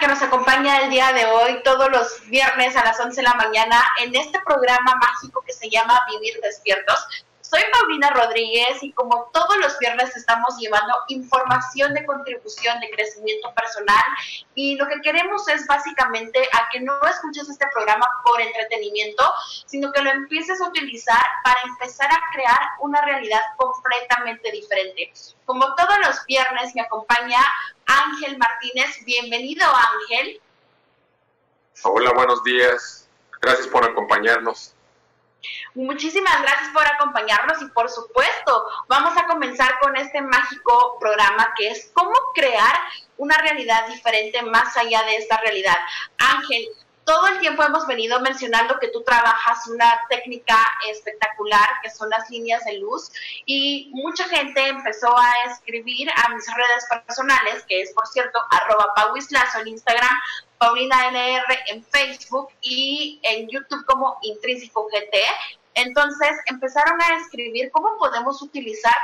Que nos acompaña el día de hoy, todos los viernes a las 11 de la mañana, en este programa mágico que se llama Vivir Despiertos. Soy Paulina Rodríguez y como todos los viernes estamos llevando información de contribución de crecimiento personal y lo que queremos es básicamente a que no escuches este programa por entretenimiento, sino que lo empieces a utilizar para empezar a crear una realidad completamente diferente. Como todos los viernes me acompaña Ángel Martínez. Bienvenido Ángel. Hola, buenos días. Gracias por acompañarnos. Muchísimas gracias por acompañarnos y por supuesto vamos a comenzar con este mágico programa que es cómo crear una realidad diferente más allá de esta realidad. Ángel, todo el tiempo hemos venido mencionando que tú trabajas una técnica espectacular que son las líneas de luz y mucha gente empezó a escribir a mis redes personales, que es por cierto arroba pauislazo en Instagram, Paulina NR en Facebook y en YouTube como Intrínseco GT. Entonces empezaron a escribir cómo podemos utilizar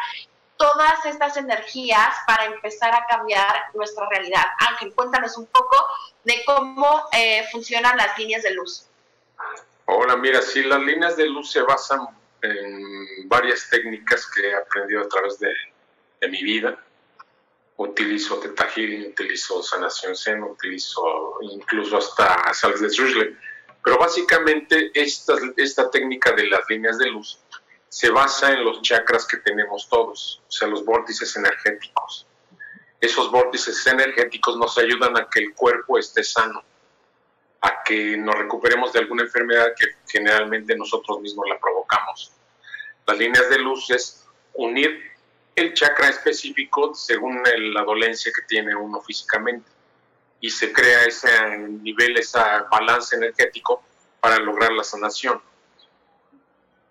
todas estas energías para empezar a cambiar nuestra realidad. Ángel, cuéntanos un poco de cómo eh, funcionan las líneas de luz. Hola, mira, sí, las líneas de luz se basan en varias técnicas que he aprendido a través de, mi vida. Utilizo Teta utilizo Sanación Zen, utilizo incluso hasta Sales de Shrishlet. Pero básicamente esta, esta técnica de las líneas de luz se basa en los chakras que tenemos todos, o sea, los vórtices energéticos. Esos vórtices energéticos nos ayudan a que el cuerpo esté sano, a que nos recuperemos de alguna enfermedad que generalmente nosotros mismos la provocamos. Las líneas de luz es unir el chakra específico según la dolencia que tiene uno físicamente y se crea ese nivel, ese balance energético para lograr la sanación.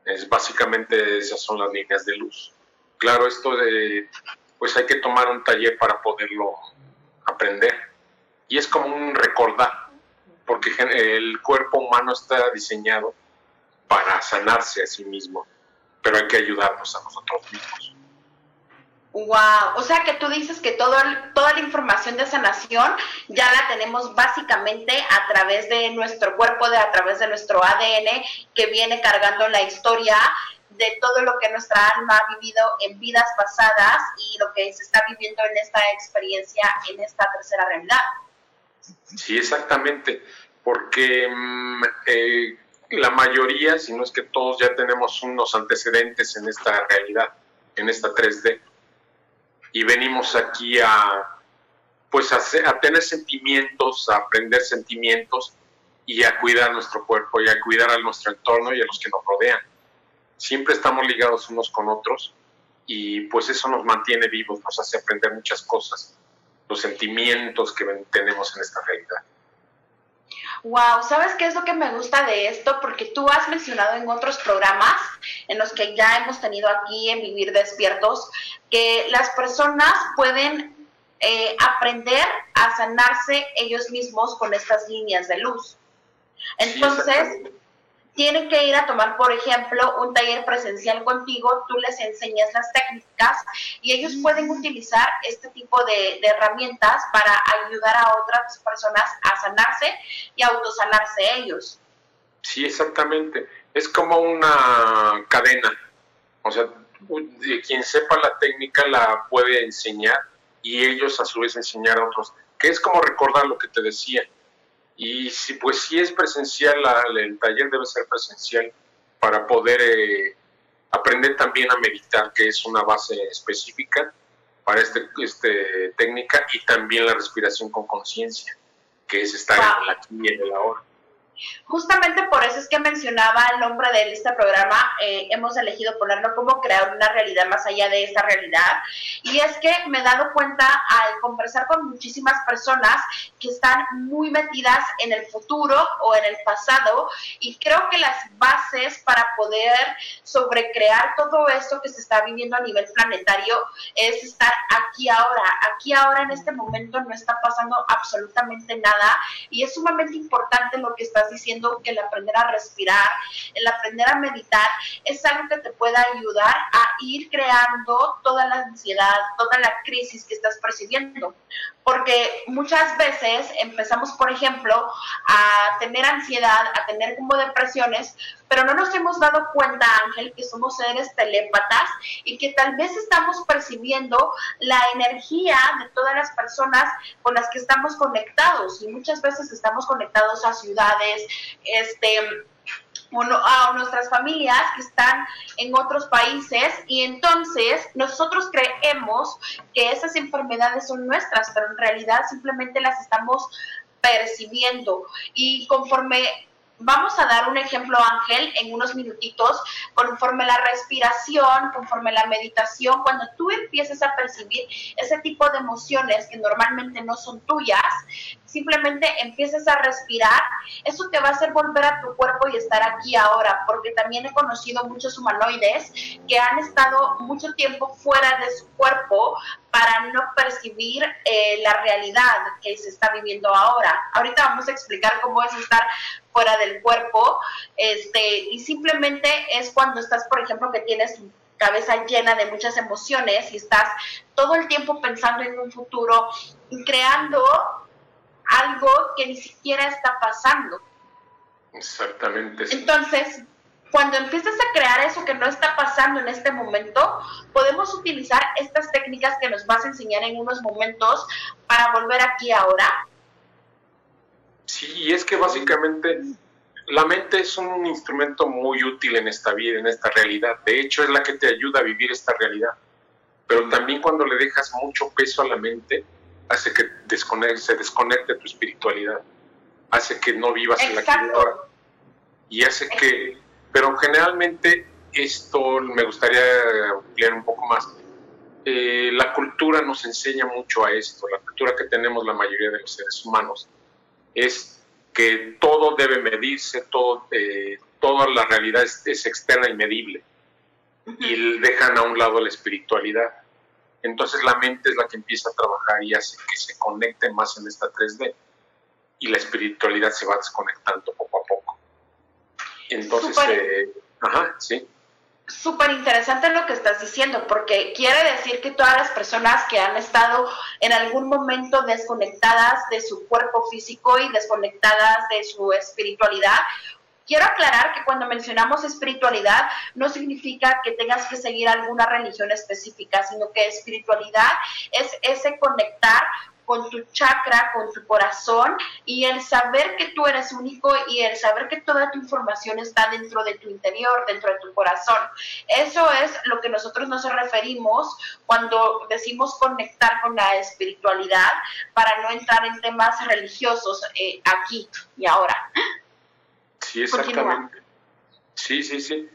Es básicamente esas son las líneas de luz. Claro, esto de, pues hay que tomar un taller para poderlo aprender. Y es como un recordar, porque el cuerpo humano está diseñado para sanarse a sí mismo, pero hay que ayudarnos a nosotros mismos. Wow, o sea que tú dices que todo, toda la información de sanación ya la tenemos básicamente a través de nuestro cuerpo, de a través de nuestro ADN que viene cargando la historia de todo lo que nuestra alma ha vivido en vidas pasadas y lo que se está viviendo en esta experiencia, en esta tercera realidad. Sí, exactamente, porque mm, eh, la mayoría, si no es que todos ya tenemos unos antecedentes en esta realidad, en esta 3D y venimos aquí a pues a, tener sentimientos, a aprender sentimientos y a cuidar nuestro cuerpo y a cuidar a nuestro entorno y a los que nos rodean. Siempre estamos ligados unos con otros y pues eso nos mantiene vivos, nos hace aprender muchas cosas, los sentimientos que tenemos en esta realidad. Wow, ¿sabes qué es lo que me gusta de esto? Porque tú has mencionado en otros programas en los que ya hemos tenido aquí en Vivir Despiertos, que las personas pueden eh, aprender a sanarse ellos mismos con estas líneas de luz. Entonces, tienen que ir a tomar, por ejemplo, un taller presencial contigo, tú les enseñas las técnicas y ellos pueden utilizar este tipo de, herramientas para ayudar a otras personas a sanarse y autosanarse ellos. Sí, exactamente. Es como una cadena. O sea, quien sepa la técnica la puede enseñar y ellos a su vez enseñar a otros. Que es como recordar lo que te decía y si, pues si es presencial, el taller debe ser presencial para poder eh, aprender también a meditar, que es una base específica para esta este técnica, y también la respiración con conciencia, que es estar en la aquí y en el ahora. Justamente por eso es que mencionaba el nombre de este programa, eh, hemos elegido ponerlo como crear una realidad más allá de esta realidad. Y es que me he dado cuenta al conversar con muchísimas personas que están muy metidas en el futuro o en el pasado y creo que las bases para poder sobrecrear todo esto que se está viviendo a nivel planetario es estar aquí ahora. Aquí ahora en este momento no está pasando absolutamente nada y es sumamente importante lo que diciendo que el aprender a respirar, el aprender a meditar, es algo que te pueda ayudar a ir creando toda la ansiedad, toda la crisis que estás percibiendo. Porque muchas veces empezamos, por ejemplo, a tener ansiedad, a tener como depresiones, pero no nos hemos dado cuenta, Ángel, que somos seres telépatas y que tal vez estamos percibiendo la energía de todas las personas con las que estamos conectados. Y muchas veces estamos conectados a ciudades, este a nuestras familias que están en otros países y entonces nosotros creemos que esas enfermedades son nuestras, pero en realidad simplemente las estamos percibiendo. Y conforme Vamos a dar un ejemplo, Ángel, en unos minutitos, conforme la respiración, conforme la meditación, cuando tú empiezas a percibir ese tipo de emociones que normalmente no son tuyas, simplemente empiezas a respirar, eso te va a hacer volver a tu cuerpo y estar aquí ahora, porque también he conocido muchos humanoides que han estado mucho tiempo fuera de su cuerpo para no percibir eh, la realidad que se está viviendo ahora. Ahorita vamos a explicar cómo es estar fuera del cuerpo, este, y simplemente es cuando estás, por ejemplo, que tienes cabeza llena de muchas emociones y estás todo el tiempo pensando en un futuro creando algo que ni siquiera está pasando. Exactamente. Entonces, cuando empiezas a crear eso que no está pasando en este momento, podemos utilizar estas técnicas que nos vas a enseñar en unos momentos para volver aquí ahora. Sí, y es que básicamente la mente es un instrumento muy útil en esta vida, en esta realidad. De hecho, es la que te ayuda a vivir esta realidad. Pero también cuando le dejas mucho peso a la mente, hace que desconecte, se desconecte tu espiritualidad, hace que no vivas en la ahora y hace que, pero generalmente esto me gustaría ampliar un poco más. Eh, la cultura nos enseña mucho a esto, la cultura que tenemos la mayoría de los seres humanos es que todo debe medirse, todo, eh, toda la realidad es, es externa y medible y dejan a un lado la espiritualidad entonces la mente es la que empieza a trabajar y hace que se conecte más en esta 3D y la espiritualidad se va desconectando poco a poco. Entonces, eh, ajá, sí. Súper interesante lo que estás diciendo, porque quiere decir que todas las personas que han estado en algún momento desconectadas de su cuerpo físico y desconectadas de su espiritualidad, Quiero aclarar que cuando mencionamos espiritualidad no significa que tengas que seguir alguna religión específica, sino que espiritualidad es ese conectar con tu chakra, con tu corazón y el saber que tú eres único y el saber que toda tu información está dentro de tu interior, dentro de tu corazón. Eso es lo que nosotros nos referimos cuando decimos conectar con la espiritualidad para no entrar en temas religiosos eh, aquí y ahora. Sí, exactamente. Sí, sí, sí.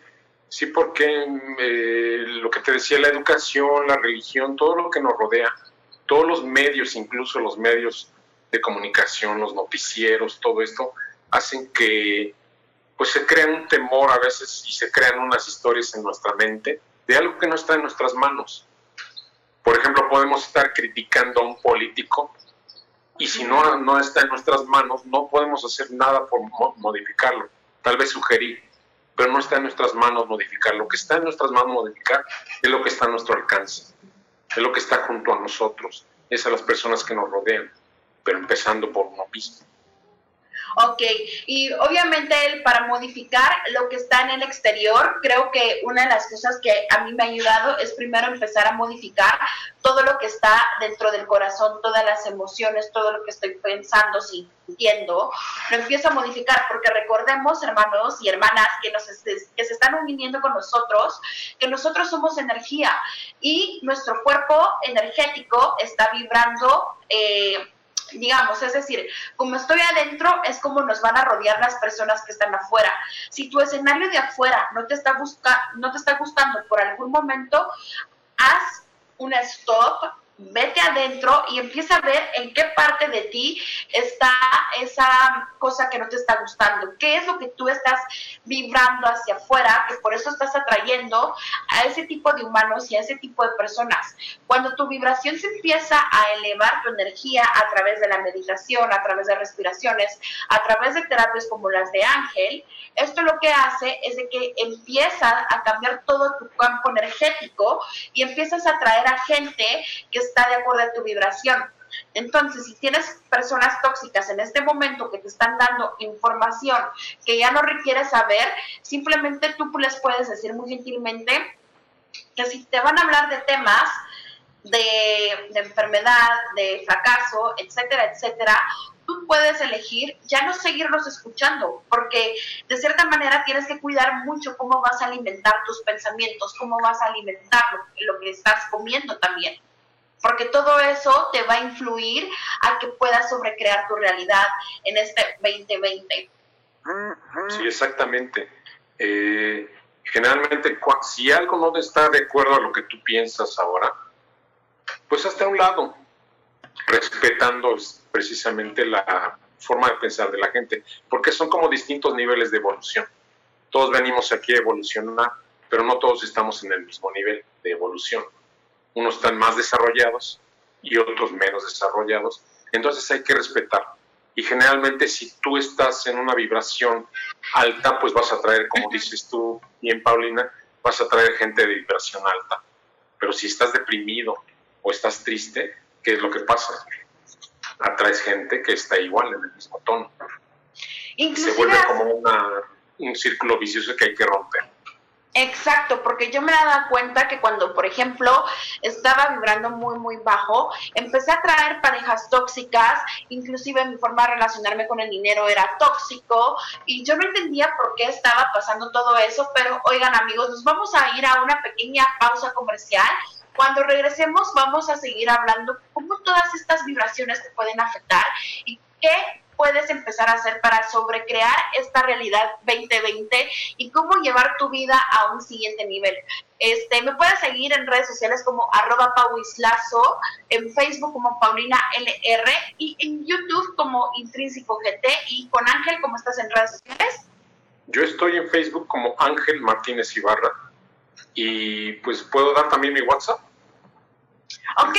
Sí, porque eh, lo que te decía, la educación, la religión, todo lo que nos rodea, todos los medios, incluso los medios de comunicación, los noticieros, todo esto, hacen que pues se crea un temor a veces y se crean unas historias en nuestra mente de algo que no está en nuestras manos. Por ejemplo, podemos estar criticando a un político y si no, no está en nuestras manos, no podemos hacer nada por modificarlo. Tal vez sugerir, pero no está en nuestras manos modificar. Lo que está en nuestras manos modificar es lo que está a nuestro alcance, es lo que está junto a nosotros, es a las personas que nos rodean, pero empezando por uno mismo. Ok, y obviamente para modificar lo que está en el exterior, creo que una de las cosas que a mí me ha ayudado es primero empezar a modificar todo lo que está dentro del corazón, todas las emociones, todo lo que estoy pensando, sintiendo, lo empiezo a modificar, porque recordemos, hermanos y hermanas, que, nos, que se están uniendo con nosotros, que nosotros somos energía y nuestro cuerpo energético está vibrando. Eh, digamos, es decir, como estoy adentro, es como nos van a rodear las personas que están afuera. Si tu escenario de afuera no te está, busca, no te está gustando por algún momento, haz un stop, vete adentro y empieza a ver en qué parte de ti está esa cosa que no te está gustando, qué es lo que tú estás vibrando hacia afuera, que por eso estás atrayendo a ese tipo de humanos y a ese tipo de personas. Cuando tu vibración se empieza a elevar tu energía a través de la meditación, a través de respiraciones, a través de terapias como las de Ángel, esto lo que hace es de que empieza a cambiar todo tu campo energético y empiezas a atraer a gente que está de acuerdo a tu vibración. Entonces, si tienes personas tóxicas en este momento que te están dando información que ya no requieres saber, simplemente tú les puedes decir muy gentilmente que si te van a hablar de temas de, enfermedad, de fracaso, etcétera, etcétera, tú puedes elegir ya no seguirlos escuchando, porque de cierta manera tienes que cuidar mucho cómo vas a alimentar tus pensamientos, cómo vas a alimentar lo, que estás comiendo también porque todo eso te va a influir a que puedas sobrecrear tu realidad en este 2020. Sí, exactamente. Eh, generalmente, si algo no está de acuerdo a lo que tú piensas ahora, pues hasta un lado, respetando precisamente la forma de pensar de la gente, porque son como distintos niveles de evolución. Todos venimos aquí a evolucionar, pero no todos estamos en el mismo nivel de evolución unos están más desarrollados y otros menos desarrollados. Entonces hay que respetar. Y generalmente si tú estás en una vibración alta, pues vas a traer, como dices tú bien, Paulina, vas a traer gente de vibración alta. Pero si estás deprimido o estás triste, ¿qué es lo que pasa? Atraes gente que está igual en el mismo tono. Se vuelve como un círculo vicioso que hay que romper. Exacto, porque yo me daba cuenta que cuando, por ejemplo, estaba vibrando muy, muy bajo, empecé a traer parejas tóxicas, inclusive mi forma de relacionarme con el dinero era tóxico y yo no entendía por qué estaba pasando todo eso, pero oigan amigos, nos vamos a ir a una pequeña pausa comercial. Cuando regresemos vamos a seguir hablando cómo todas estas vibraciones te pueden afectar y qué puedes empezar a hacer para sobrecrear esta realidad 2020 y cómo llevar tu vida a un siguiente nivel. Este, me puedes seguir en redes sociales como arroba pauislazo, en Facebook como Paulina LR y en YouTube como Intrínseco GT y con Ángel, ¿cómo estás en redes sociales? Yo estoy en Facebook como Ángel Martínez Ibarra y pues puedo dar también mi WhatsApp. Ok.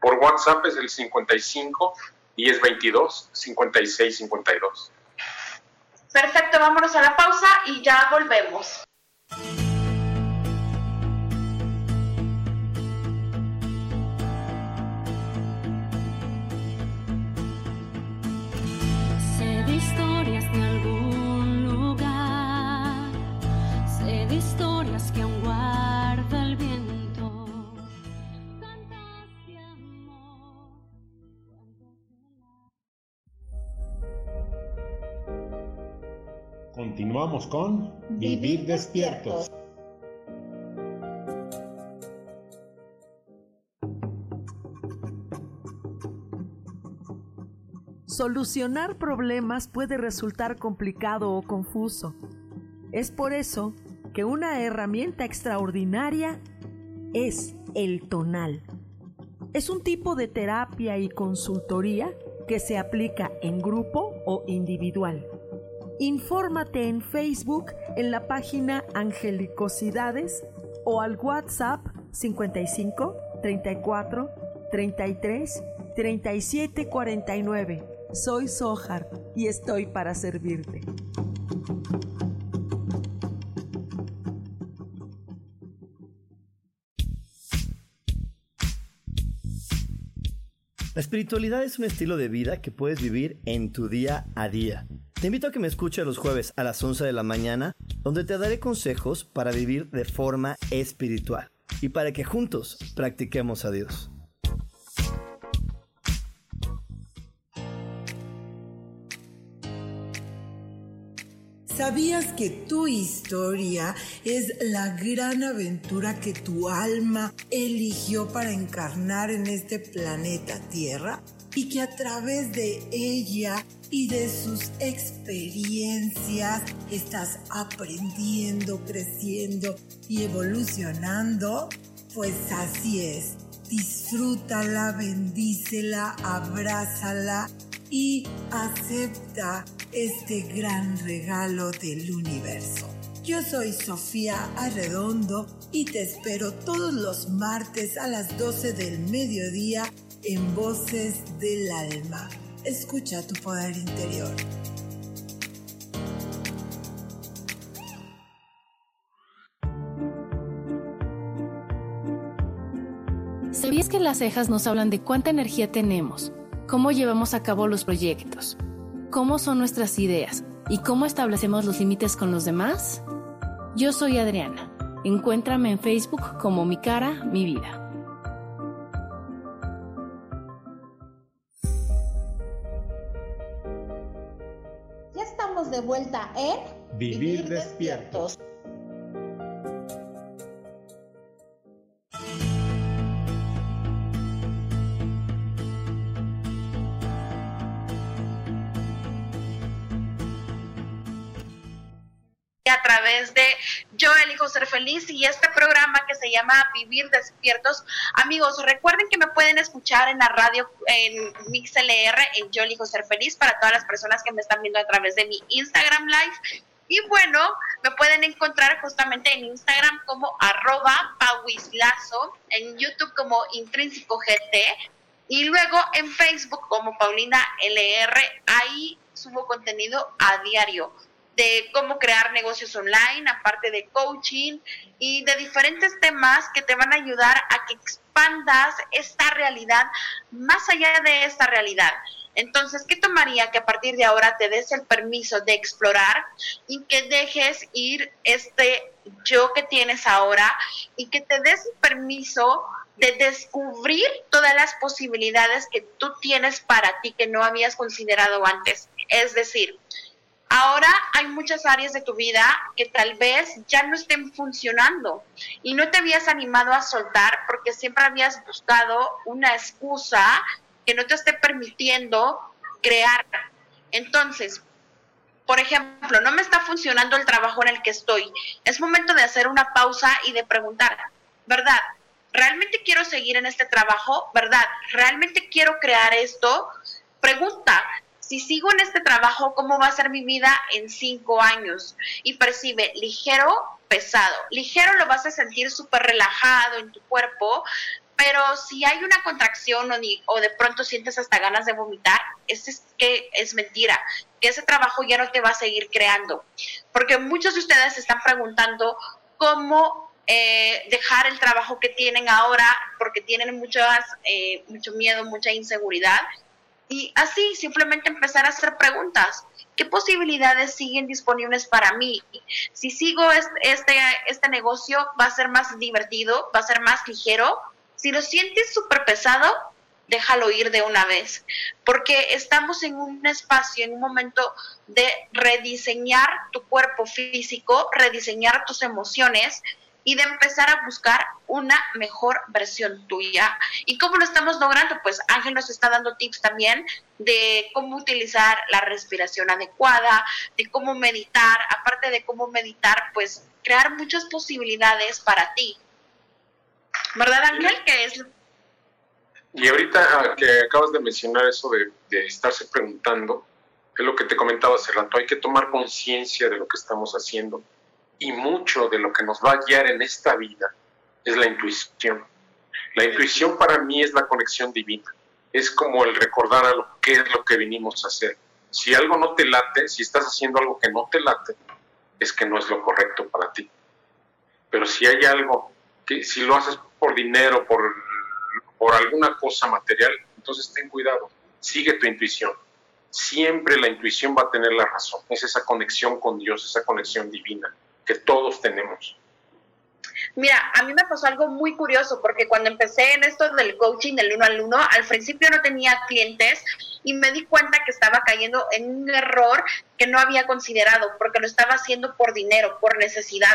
por WhatsApp es el 55 y es 22 56 52. Perfecto, vámonos a la pausa y ya volvemos. Continuamos con Vivir despiertos. Solucionar problemas puede resultar complicado o confuso. Es por eso que una herramienta extraordinaria es el tonal. Es un tipo de terapia y consultoría que se aplica en grupo o individual Infórmate en Facebook en la página Angelicosidades o al WhatsApp 55 34 33 37 49. Soy Sohar y estoy para servirte. La espiritualidad es un estilo de vida que puedes vivir en tu día a día. Te invito a que me escuches los jueves a las 11 de la mañana, donde te daré consejos para vivir de forma espiritual y para que juntos practiquemos a Dios. ¿Sabías que tu historia es la gran aventura que tu alma eligió para encarnar en este planeta Tierra? Y que a través de ella y de sus experiencias estás aprendiendo, creciendo y evolucionando? Pues así es. Disfrútala, bendícela, abrázala y acepta este gran regalo del universo. Yo soy Sofía Arredondo y te espero todos los martes a las 12 del mediodía en Voces del Alma. Escucha tu poder interior. ¿Sabías que las cejas nos hablan de cuánta energía tenemos, cómo llevamos a cabo los proyectos, cómo son nuestras ideas y cómo establecemos los límites con los demás? Yo soy Adriana. Encuéntrame en Facebook como Mi Cara, Mi Vida. De vuelta en Vivir despiertos. A través de Yo elijo ser feliz y este programa que se llama Vivir despiertos. Amigos, recuerden que me pueden escuchar en la radio en MixLR en Yo elijo ser feliz para todas las personas que me están viendo a través de mi Instagram Live. Y bueno, me pueden encontrar justamente en Instagram como arroba pauislazo, en YouTube como intrínseco GT y luego en Facebook como Paulina LR. Ahí subo contenido a diario de cómo crear negocios online, aparte de coaching y de diferentes temas que te van a ayudar a que expandas esta realidad más allá de esta realidad. Entonces, ¿qué tomaría que a partir de ahora te des el permiso de explorar y que dejes ir este yo que tienes ahora y que te des el permiso de descubrir todas las posibilidades que tú tienes para ti que no habías considerado antes? Es decir, Ahora hay muchas áreas de tu vida que tal vez ya no estén funcionando y no te habías animado a soltar porque siempre habías buscado una excusa que no te esté permitiendo crear. Entonces, por ejemplo, no me está funcionando el trabajo en el que estoy. Es momento de hacer una pausa y de preguntar, ¿verdad? ¿Realmente quiero seguir en este trabajo? ¿Verdad? ¿Realmente quiero crear esto? Pregunta, si sigo en este trabajo, ¿cómo va a ser mi vida en cinco años? Y percibe ligero, pesado. Ligero lo vas a sentir súper relajado en tu cuerpo, pero si hay una contracción o, de pronto sientes hasta ganas de vomitar, es, es que es mentira, que ese trabajo ya no te va a seguir creando. Porque muchos de ustedes se están preguntando cómo eh, dejar el trabajo que tienen ahora porque tienen muchas, eh, mucho miedo, mucha inseguridad y así simplemente empezar a hacer preguntas. ¿Qué posibilidades siguen disponibles para mí? Si sigo este, este negocio, va a ser más divertido, va a ser más ligero. Si lo sientes súper pesado, déjalo ir de una vez, porque estamos en un espacio, en un momento de rediseñar tu cuerpo físico, rediseñar tus emociones y de empezar a buscar una mejor versión tuya. ¿Y cómo lo estamos logrando? Pues Ángel nos está dando tips también de cómo utilizar la respiración adecuada, de cómo meditar, aparte de cómo meditar, pues crear muchas posibilidades para ti. ¿Verdad Ángel? ¿Qué es? Y ahorita que acabas de mencionar eso de, de estarse preguntando, es lo que te comentaba hace rato, hay que tomar conciencia de lo que estamos haciendo y mucho de lo que nos va a guiar en esta vida es la intuición. La intuición para mí es la conexión divina. Es como el recordar a lo que es lo que vinimos a hacer. Si algo no te late, si estás haciendo algo que no te late, es que no es lo correcto para ti. Pero si hay algo que si lo haces por dinero, por, por alguna cosa material, Entonces ten cuidado, sigue tu intuición. Siempre la intuición va a tener la razón. Es esa conexión con Dios, esa conexión divina que todos tenemos. Mira, a mí me pasó algo muy curioso porque cuando empecé en esto del coaching del uno al uno, al principio no tenía clientes y me di cuenta que estaba cayendo en un error que no había considerado porque lo estaba haciendo por dinero, por necesidad.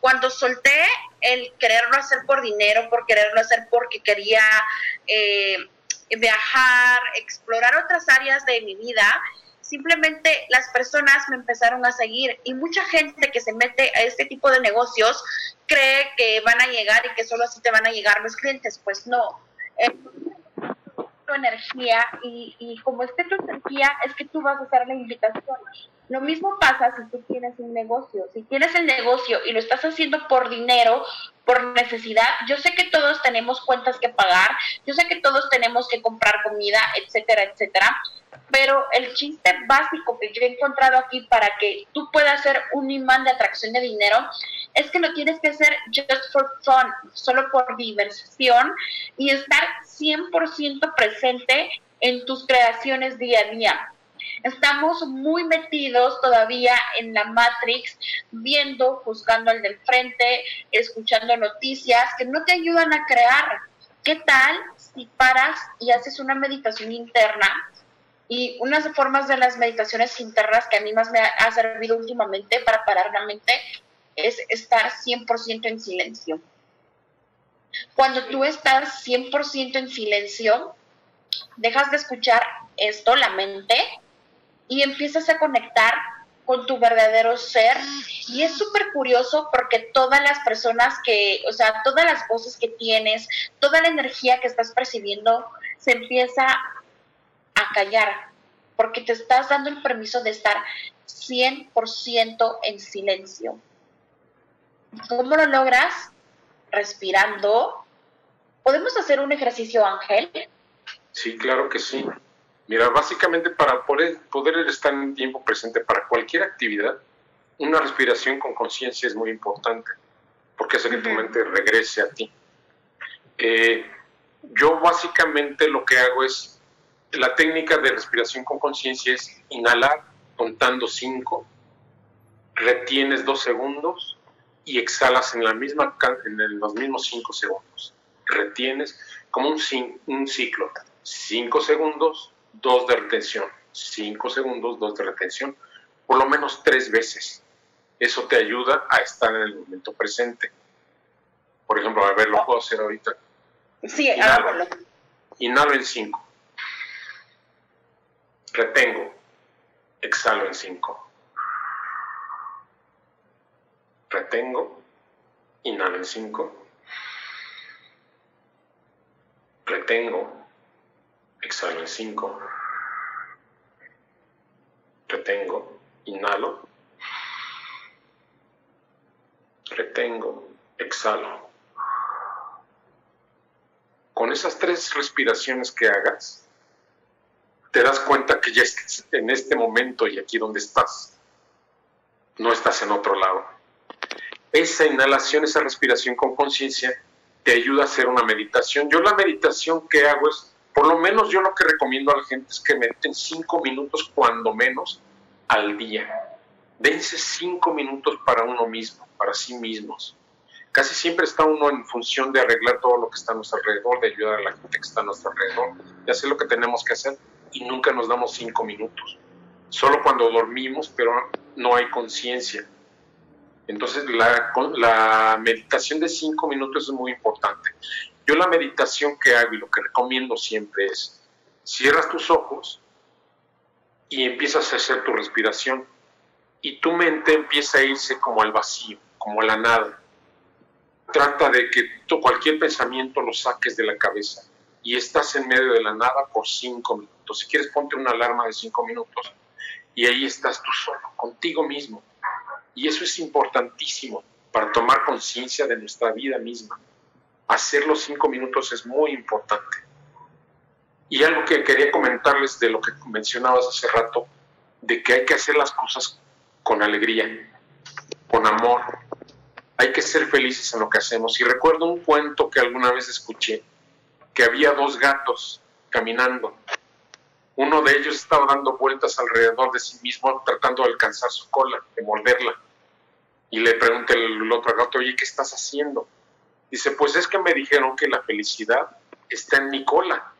Cuando solté el quererlo hacer por dinero, por quererlo hacer porque quería eh, viajar, explorar otras áreas de mi vida, simplemente las personas me empezaron a seguir y mucha gente que se mete a este tipo de negocios cree que van a llegar y que solo así te van a llegar los clientes. Pues no. tu energía y, y como esté tu energía es que tú vas a hacer la invitación. Lo mismo pasa si tú tienes un negocio. Si tienes el negocio y lo estás haciendo por dinero, por necesidad, yo sé que todos tenemos cuentas que pagar, yo sé que todos tenemos que comprar comida, etcétera, etcétera, pero el chiste básico que yo he encontrado aquí para que tú puedas ser un imán de atracción de dinero es que lo tienes que hacer just for fun, solo por diversión y estar 100% presente en tus creaciones día a día. Estamos muy metidos todavía en la Matrix, viendo, juzgando al del frente, escuchando noticias que no te ayudan a crear. ¿Qué tal si paras y haces una meditación interna? Y unas formas de las meditaciones internas que a mí más me ha servido últimamente para parar la mente es estar 100% en silencio. Cuando tú estás 100% en silencio, dejas de escuchar esto, la mente, y empiezas a conectar con tu verdadero ser. Y es súper curioso porque todas las personas que, o sea, todas las voces que tienes, toda la energía que estás percibiendo, se empieza a callar, porque te estás dando el permiso de estar 100% en silencio. ¿Cómo lo logras? Respirando. ¿Podemos hacer un ejercicio, Ángel? Sí, claro que sí. Mira, básicamente para poder, poder estar en tiempo presente para cualquier actividad, una respiración con conciencia es muy importante, porque hace que tu mente regrese a ti. Eh, yo básicamente lo que hago es, la técnica de respiración con conciencia es inhalar contando 5, retienes 2 segundos y exhalas en, la misma, en los mismos 5 segundos. Retienes como un, un ciclo. 5 segundos, dos de retención, cinco segundos, dos de retención, por lo menos tres veces. Eso te ayuda a estar en el momento presente. Por ejemplo, a ver, lo puedo hacer ahorita. Sí, hágalo. Inhalo en cinco. Retengo. Exhalo en cinco. Retengo. Inhalo en cinco. Retengo exhalo en 5, retengo, inhalo, retengo, exhalo. Con esas tres respiraciones que hagas, te das cuenta que ya estás en este momento y aquí donde estás. No estás en otro lado. Esa inhalación, esa respiración con conciencia, te ayuda a hacer una meditación. Yo la meditación que hago es por lo menos yo lo que recomiendo a la gente es que mediten cinco minutos cuando menos al día. Dense cinco minutos para uno mismo, para sí mismos. Casi siempre está uno en función de arreglar todo lo que está a nuestro alrededor, de ayudar a la gente que está a nuestro alrededor, de hacer lo que tenemos que hacer y nunca nos damos cinco minutos. Solo cuando dormimos, pero no hay conciencia. Entonces la, la meditación de cinco minutos es muy importante. Yo la meditación que hago y lo que recomiendo siempre es, cierras tus ojos y empiezas a hacer tu respiración y tu mente empieza a irse como al vacío, como a la nada. Trata de que cualquier pensamiento lo saques de la cabeza y estás en medio de la nada por cinco minutos. Si quieres, ponte una alarma de cinco minutos y ahí estás tú solo, contigo mismo. Y eso es importantísimo para tomar conciencia de nuestra vida misma hacer los cinco minutos es muy importante. Y algo que quería comentarles de lo que mencionabas hace rato, de que hay que hacer las cosas con alegría, con amor. Hay que ser felices en lo que hacemos. Y recuerdo un cuento que alguna vez escuché, que había dos gatos caminando. Uno de ellos estaba dando vueltas alrededor de sí mismo, tratando de alcanzar su cola, de morderla. Y le pregunta el otro gato, oye, ¿qué estás haciendo? Dice, pues es que me dijeron que la felicidad está en mi cola.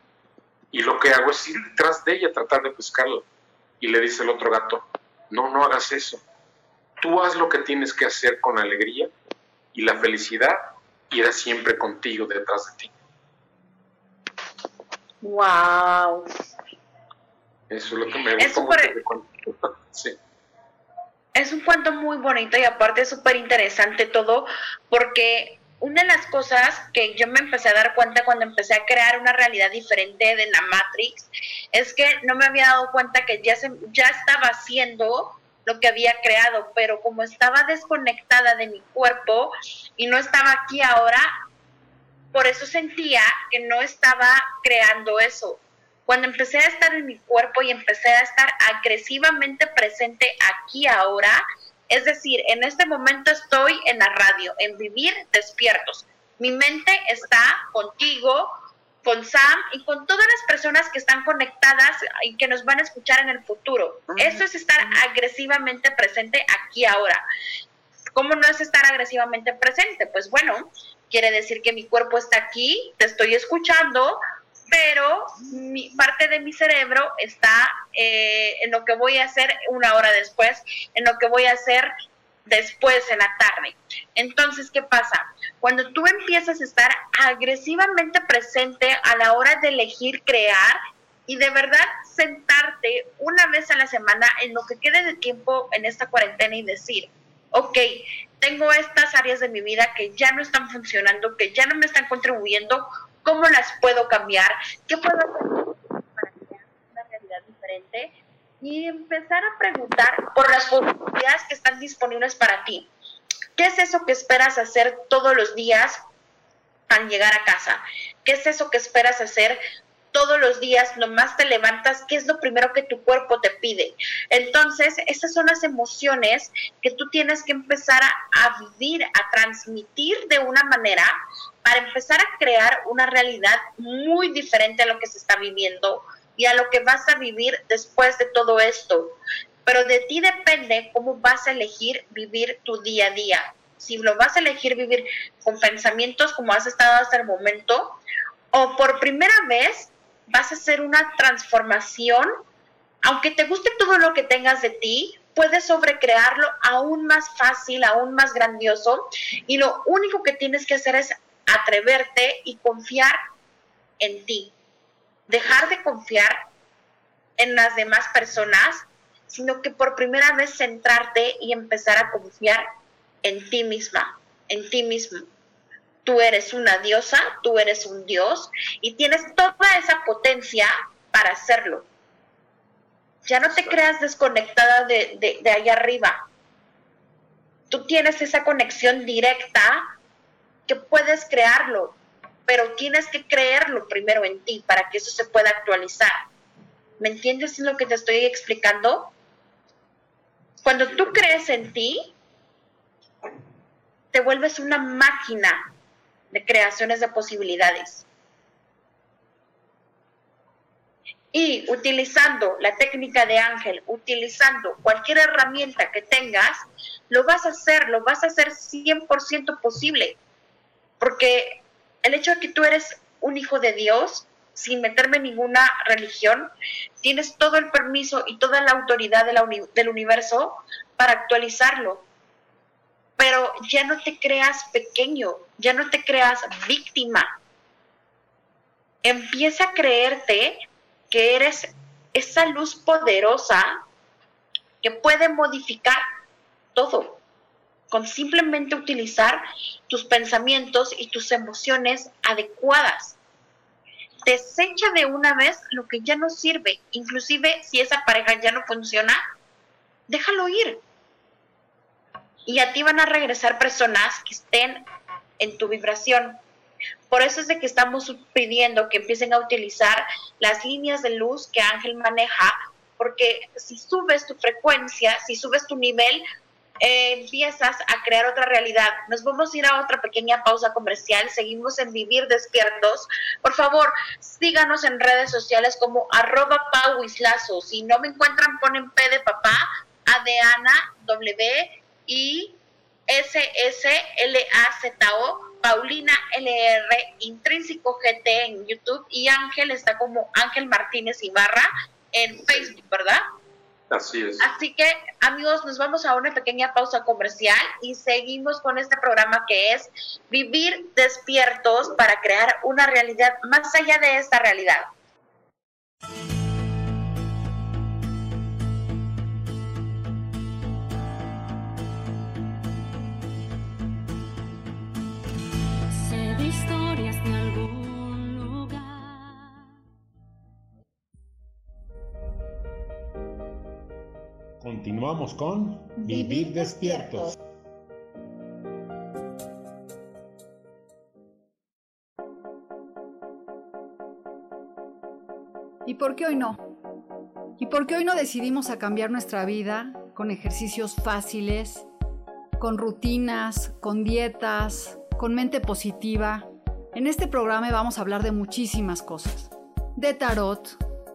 Y lo que hago es ir detrás de ella, tratar de pescarla. Y le dice el otro gato, no, no hagas eso. Tú haz lo que tienes que hacer con alegría y la felicidad irá siempre contigo detrás de ti. Wow. Eso es lo que me gusta sí. Es un cuento muy bonito y aparte es súper interesante todo porque una de las cosas que yo me empecé a dar cuenta cuando empecé a crear una realidad diferente de la Matrix es que no me había dado cuenta que ya, se, ya estaba haciendo lo que había creado, pero como estaba desconectada de mi cuerpo y no estaba aquí ahora, por eso sentía que no estaba creando eso. Cuando empecé a estar en mi cuerpo y empecé a estar agresivamente presente aquí ahora, es decir, en este momento estoy en la radio, en vivir despiertos. Mi mente está contigo, con Sam y con todas las personas que están conectadas y que nos van a escuchar en el futuro. Eso es estar agresivamente presente aquí ahora. ¿Cómo no es estar agresivamente presente? Pues bueno, quiere decir que mi cuerpo está aquí, te estoy escuchando, pero mi, parte de mi cerebro está eh, en lo que voy a hacer una hora después, en lo que voy a hacer después en la tarde. Entonces, ¿qué pasa? Cuando tú empiezas a estar agresivamente presente a la hora de elegir crear y de verdad sentarte una vez a la semana en lo que quede de tiempo en esta cuarentena y decir, ok, tengo estas áreas de mi vida que ya no están funcionando, que ya no me están contribuyendo, ¿cómo las puedo cambiar? ¿Qué puedo hacer para crear una realidad diferente? y empezar a preguntar por las posibilidades que están disponibles para ti. ¿Qué es eso que esperas hacer todos los días al llegar a casa? ¿Qué es eso que esperas hacer todos los días, nomás te levantas, ¿qué es lo primero que tu cuerpo te pide? Entonces, esas son las emociones que tú tienes que empezar a, a, vivir, a transmitir de una manera para empezar a crear una realidad muy diferente a lo que se está viviendo y a lo que vas a vivir después de todo esto. Pero de ti depende cómo vas a elegir vivir tu día a día. Si lo vas a elegir vivir con pensamientos como has estado hasta el momento, o por primera vez vas a hacer una transformación, aunque te guste todo lo que tengas de ti, puedes sobrecrearlo aún más fácil, aún más grandioso, y lo único que tienes que hacer es atreverte y confiar en ti dejar de confiar en las demás personas, sino que por primera vez centrarte y empezar a confiar en ti misma, en ti mismo. Tú eres una diosa, tú eres un dios y tienes toda esa potencia para hacerlo. Ya no te creas desconectada de, de, de allá arriba. Tú tienes esa conexión directa que puedes crearlo, pero tienes que creerlo primero en ti para que eso se pueda actualizar. ¿Me entiendes lo que te estoy explicando? Cuando tú crees en ti, te vuelves una máquina de creaciones de posibilidades. Y utilizando la técnica de ángel, utilizando cualquier herramienta que tengas, lo vas a hacer, lo vas a hacer 100% posible. Porque el hecho de que tú eres un hijo de Dios, sin meterme en ninguna religión, tienes todo el permiso y toda la autoridad del universo para actualizarlo. Pero ya no te creas pequeño, ya no te creas víctima. Empieza a creerte que eres esa luz poderosa que puede modificar todo con simplemente utilizar tus pensamientos y tus emociones adecuadas. Desecha de una vez lo que ya no sirve, inclusive si esa pareja ya no funciona, déjalo ir. Y a ti van a regresar personas que estén en tu vibración. Por eso es de que estamos pidiendo que empiecen a utilizar las líneas de luz que Ángel maneja, porque si subes tu frecuencia, si subes tu nivel, eh, empiezas a crear otra realidad. Nos vamos a ir a otra pequeña pausa comercial. Seguimos en Vivir Despiertos. Por favor, síganos en redes sociales como arroba pauislazo. Si no me encuentran, ponen P de papá, A de Ana, W y S S L A Z O. Paulina LR, Intrínseco GT en YouTube y Ángel está como Ángel Martínez Ibarra en Facebook, ¿verdad? Así es. Así que, amigos, nos vamos a una pequeña pausa comercial y seguimos con este programa que es Vivir despiertos para crear una realidad más allá de esta realidad. Continuamos con Vivir despiertos. ¿Y por qué hoy no? ¿Y por qué hoy no decidimos a cambiar nuestra vida con ejercicios fáciles, con rutinas, con dietas, con mente positiva? En este programa vamos a hablar de muchísimas cosas. De tarot,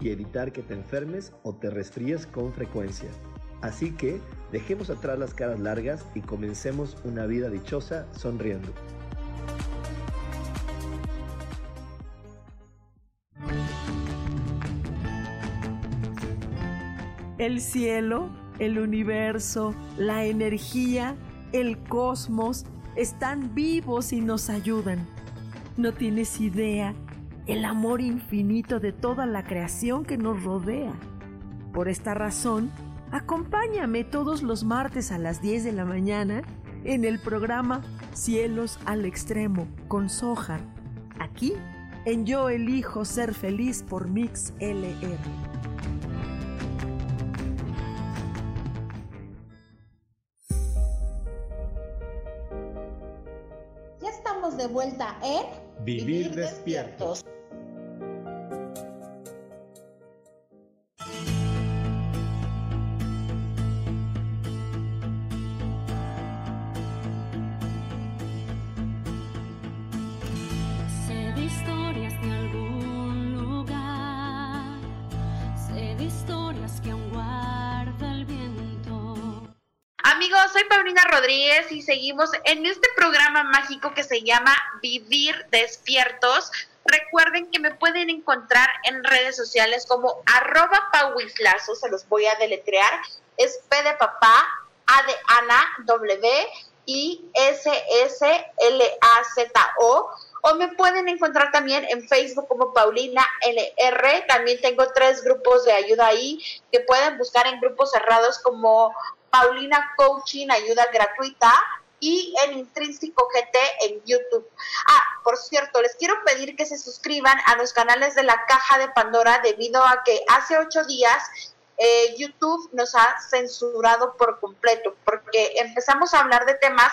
y evitar que te enfermes o te resfríes con frecuencia. Así que dejemos atrás las caras largas y comencemos una vida dichosa sonriendo. El cielo, el universo, la energía, el cosmos están vivos y nos ayudan. No tienes idea el amor infinito de toda la creación que nos rodea. Por esta razón, acompáñame todos los martes a las 10 de la mañana en el programa Cielos al Extremo con Soja, aquí en Yo Elijo Ser Feliz por Mix LR. Ya estamos de vuelta en Vivir despiertos. Rodríguez y seguimos en este programa mágico que se llama Vivir Despiertos. Recuerden que me pueden encontrar en redes sociales como arroba pauislazo, se los voy a deletrear. Es P de papá, A de Ana, W y S S L A Z O. O me pueden encontrar también en Facebook como Paulina LR. También tengo tres grupos de ayuda ahí que pueden buscar en grupos cerrados como Paulina Coaching, ayuda gratuita y en Intrínseco GT en YouTube. Ah, por cierto, les quiero pedir que se suscriban a los canales de la Caja de Pandora debido a que hace ocho días eh, YouTube nos ha censurado por completo, porque empezamos a hablar de temas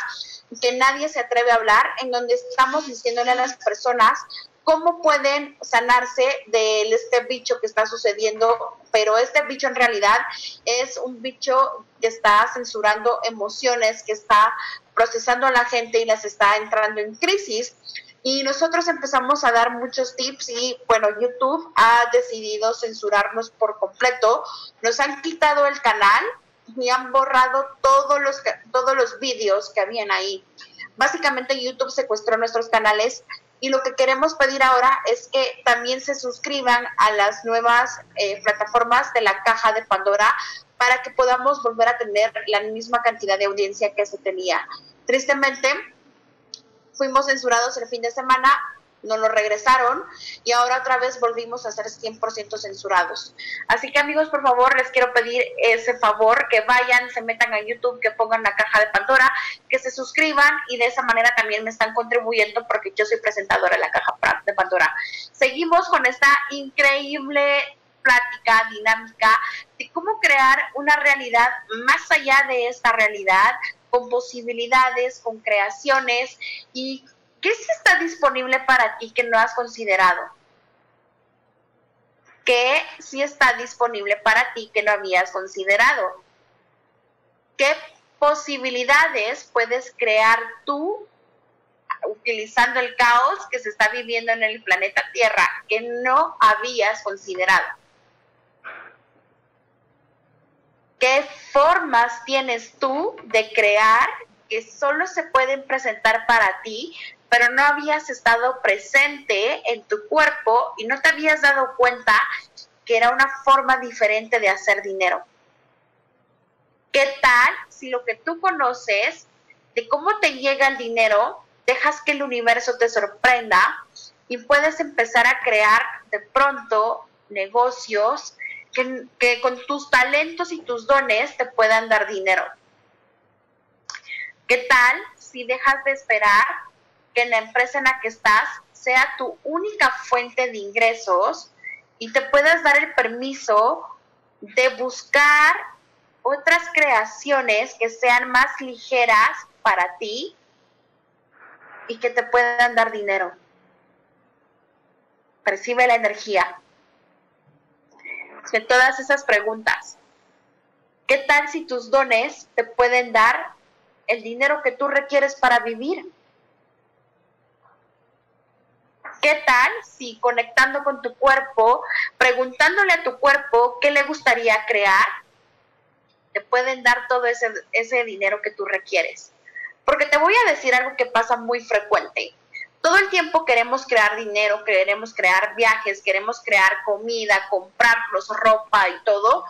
que nadie se atreve a hablar, en donde estamos diciéndole a las personas cómo pueden sanarse de este bicho que está sucediendo, pero este bicho en realidad es un bicho que está censurando emociones, que está procesando a la gente y las está entrando en crisis. Y nosotros empezamos a dar muchos tips y bueno, YouTube ha decidido censurarnos por completo. Nos han quitado el canal y han borrado todos los, todos los vídeos que habían ahí. Básicamente YouTube secuestró nuestros canales y lo que queremos pedir ahora es que también se suscriban a las nuevas eh, plataformas de la caja de Pandora para que podamos volver a tener la misma cantidad de audiencia que se tenía. Tristemente, fuimos censurados el fin de semana, no lo regresaron y ahora otra vez volvimos a ser 100% censurados. Así que amigos, por favor, les quiero pedir ese favor, que vayan, se metan a YouTube, que pongan la caja de Pandora, que se suscriban y de esa manera también me están contribuyendo porque yo soy presentadora de la caja de Pandora. Seguimos con esta increíble plática dinámica de cómo crear una realidad más allá de esta realidad, con posibilidades, con creaciones y ¿Qué sí está disponible para ti que no has considerado? ¿Qué sí está disponible para ti que no habías considerado? ¿Qué posibilidades puedes crear tú utilizando el caos que se está viviendo en el planeta Tierra que no habías considerado? ¿Qué formas tienes tú de crear que solo se pueden presentar para ti, pero no habías estado presente en tu cuerpo y no te habías dado cuenta que era una forma diferente de hacer dinero. ¿Qué tal si lo que tú conoces de cómo te llega el dinero, dejas que el universo te sorprenda y puedes empezar a crear de pronto negocios que, que con tus talentos y tus dones te puedan dar dinero? ¿Qué tal si dejas de esperar que la empresa en la que estás sea tu única fuente de ingresos y te puedas dar el permiso de buscar otras creaciones que sean más ligeras para ti y que te puedan dar dinero. Percibe la energía de todas esas preguntas. ¿Qué tal si tus dones te pueden dar el dinero que tú requieres para vivir? ¿Qué tal si conectando con tu cuerpo, preguntándole a tu cuerpo qué le gustaría crear, te pueden dar todo ese, ese dinero que tú requieres? Porque te voy a decir algo que pasa muy frecuente. Todo el tiempo queremos crear dinero, queremos crear viajes, queremos crear comida, comprarnos ropa y todo.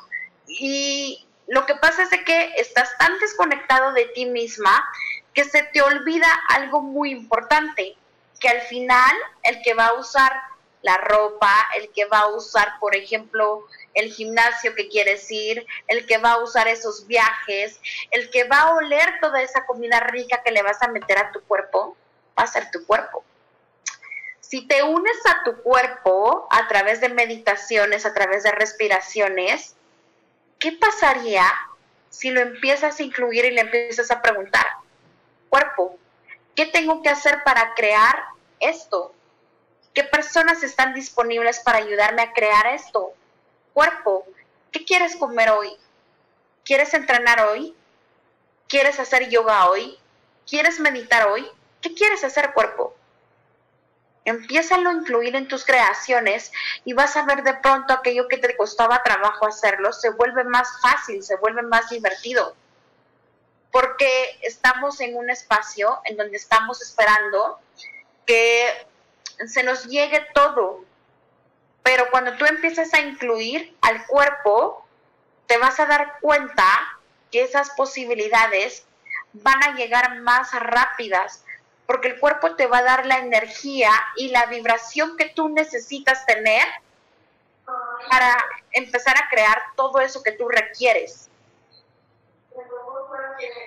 Y lo que pasa es de que estás tan desconectado de ti misma que se te olvida algo muy importante que al final el que va a usar la ropa, el que va a usar, por ejemplo, el gimnasio que quieres ir, el que va a usar esos viajes, el que va a oler toda esa comida rica que le vas a meter a tu cuerpo, va a ser tu cuerpo. Si te unes a tu cuerpo a través de meditaciones, a través de respiraciones, ¿qué pasaría si lo empiezas a incluir y le empiezas a preguntar, cuerpo, ¿qué tengo que hacer para crear esto? ¿Qué personas están disponibles para ayudarme a crear esto? Cuerpo, ¿qué quieres comer hoy? ¿Quieres entrenar hoy? ¿Quieres hacer yoga hoy? ¿Quieres meditar hoy? ¿Qué quieres hacer, cuerpo? Empiézalo a incluir en tus creaciones y vas a ver de pronto aquello que te costaba trabajo hacerlo, se vuelve más fácil, se vuelve más divertido. Porque estamos en un espacio en donde estamos esperando que se nos llegue todo. Pero cuando tú empiezas a incluir al cuerpo, te vas a dar cuenta que esas posibilidades van a llegar más rápidas, porque el cuerpo te va a dar la energía y la vibración que tú necesitas tener para empezar a crear todo eso que tú requieres.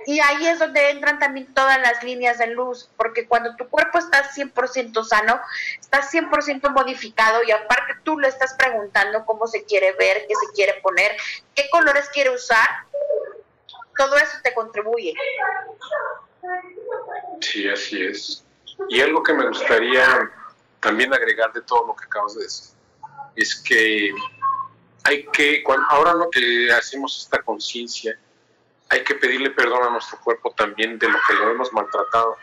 Y ahí es donde entran también todas las líneas de luz, porque cuando tu cuerpo está 100% sano, está 100% modificado y aparte tú le estás preguntando cómo se quiere ver, qué se quiere poner, qué colores quiere usar, todo eso te contribuye. Sí, así es. Y algo que me gustaría también agregar de todo lo que acabas de decir, es que hay que, cuando, ahora lo que hacemos esta conciencia, hay que pedirle perdón a nuestro cuerpo también de lo que lo hemos maltratado.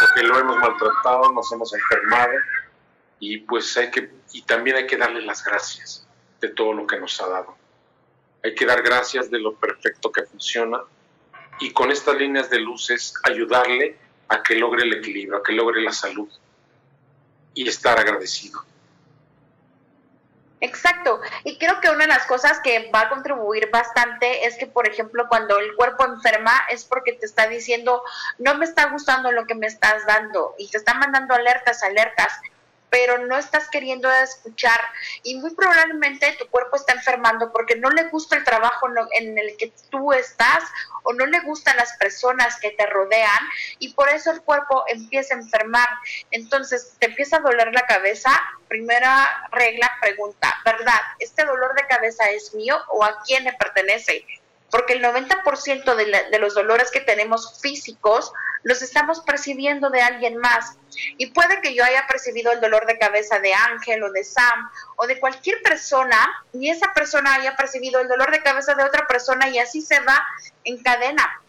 Porque lo hemos maltratado, nos hemos enfermado y pues hay que, y también hay que darle las gracias de todo lo que nos ha dado. Hay que dar gracias de lo perfecto que funciona y con estas líneas de luces ayudarle a que logre el equilibrio, a que logre la salud y estar agradecido. Exacto. Y creo que una de las cosas que va a contribuir bastante es que, por ejemplo, cuando el cuerpo enferma es porque te está diciendo, no me está gustando lo que me estás dando y te está mandando alertas, alertas pero no estás queriendo escuchar y muy probablemente tu cuerpo está enfermando porque no le gusta el trabajo en el que tú estás o no le gustan las personas que te rodean y por eso el cuerpo empieza a enfermar. Entonces te empieza a doler la cabeza. Primera regla, pregunta, ¿verdad? ¿Este dolor de cabeza es mío o a quién le pertenece? porque el 90% de, de, los dolores que tenemos físicos los estamos percibiendo de alguien más. Y puede que yo haya percibido el dolor de cabeza de Ángel o de Sam o de cualquier persona y esa persona haya percibido el dolor de cabeza de otra persona y así se va en cadena.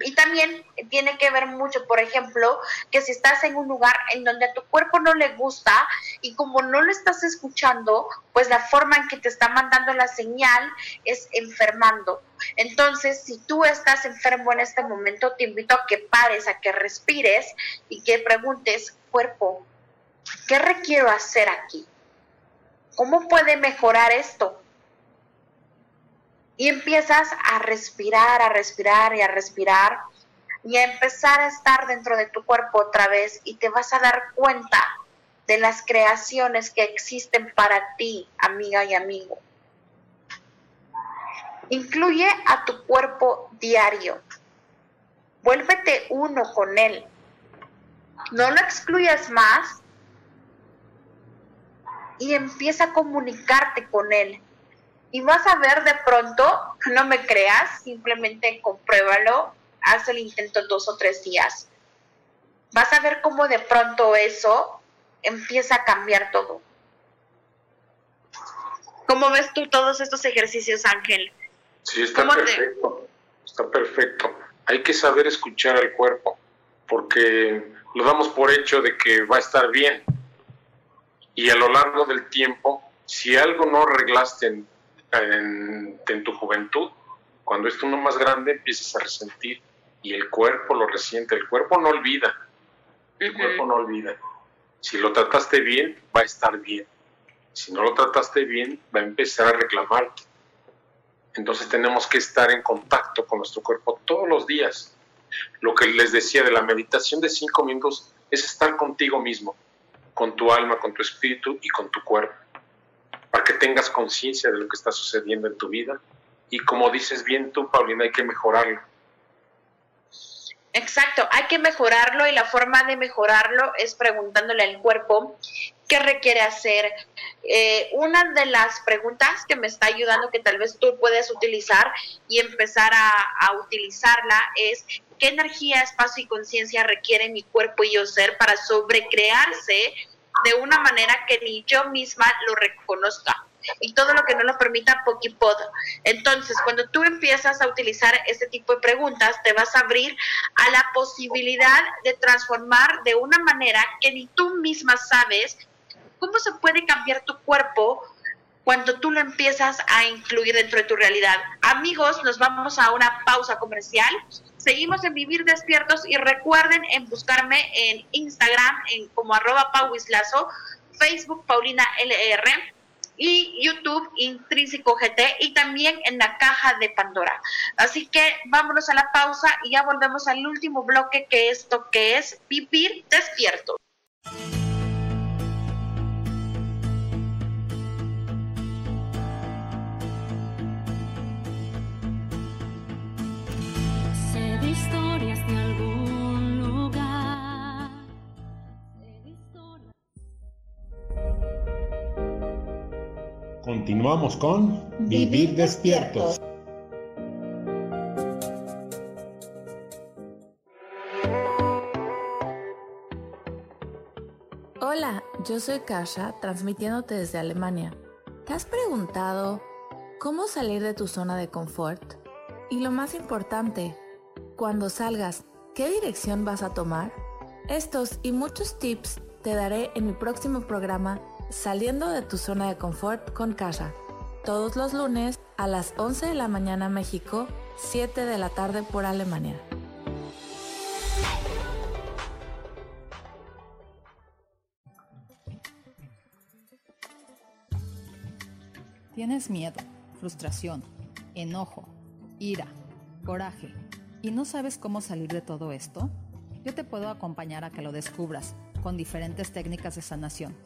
Y también tiene que ver mucho, por ejemplo, que si estás en un lugar en donde a tu cuerpo no le gusta y como no lo estás escuchando, pues la forma en que te está mandando la señal es enfermando. Entonces, si tú estás enfermo en este momento, te invito a que pares, a que respires y que preguntes, cuerpo, ¿qué requiero hacer aquí? ¿Cómo puede mejorar esto? Y empiezas a respirar, a respirar y a respirar y a empezar a estar dentro de tu cuerpo otra vez y te vas a dar cuenta de las creaciones que existen para ti, amiga y amigo. Incluye a tu cuerpo diario. Vuélvete uno con él. No lo excluyas más y empieza a comunicarte con él y vas a ver de pronto, no me creas, simplemente compruébalo, haz el intento dos o tres días. Vas a ver cómo de pronto eso empieza a cambiar todo. ¿Cómo ves tú todos estos ejercicios, Ángel? Sí, está perfecto. Está perfecto. Hay que saber escuchar al cuerpo, porque lo damos por hecho de que va a estar bien. Y a lo largo del tiempo, si algo no arreglaste en en, tu juventud, cuando es uno más grande empiezas a resentir y el cuerpo lo resiente, el cuerpo no olvida, el cuerpo no olvida. Si lo trataste bien, va a estar bien. Si no lo trataste bien, va a empezar a reclamarte. Entonces tenemos que estar en contacto con nuestro cuerpo todos los días. Lo que les decía de la meditación de cinco minutos es estar contigo mismo, con tu alma, con tu espíritu y con tu cuerpo para que tengas conciencia de lo que está sucediendo en tu vida. Y como dices bien tú, Paulina, hay que mejorarlo. Exacto, hay que mejorarlo y la forma de mejorarlo es preguntándole al cuerpo qué requiere hacer. Eh, una de las preguntas que me está ayudando, que tal vez tú puedes utilizar y empezar a, a utilizarla, es qué energía, espacio y conciencia requiere mi cuerpo y yo ser para sobrecrearse de una manera que ni yo misma lo reconozca y todo lo que no lo permita Pokipod. Entonces, cuando tú empiezas a utilizar este tipo de preguntas, te vas a abrir a la posibilidad de transformar de una manera que ni tú misma sabes cómo se puede cambiar tu cuerpo cuando tú lo empiezas a incluir dentro de tu realidad. Amigos, nos vamos a una pausa comercial. Seguimos en Vivir Despiertos y recuerden en buscarme en Instagram en como arroba pauislazo, Facebook Paulina LR y YouTube Intrínseco GT y también en la caja de Pandora. Así que vámonos a la pausa y ya volvemos al último bloque que esto que es Vivir Despiertos. Continuamos con Vivir despiertos. Hola, yo soy Kasha, transmitiéndote desde Alemania. ¿Te has preguntado cómo salir de tu zona de confort? Y lo más importante, cuando salgas, ¿qué dirección vas a tomar? Estos y muchos tips te daré en mi próximo programa Saliendo de tu zona de confort con Kasha. Todos los lunes a las 11 de la mañana México, 7 de la tarde por Alemania. ¿Tienes miedo, frustración, enojo, ira, coraje y no sabes cómo salir de todo esto? Yo te puedo acompañar a que lo descubras con diferentes técnicas de sanación.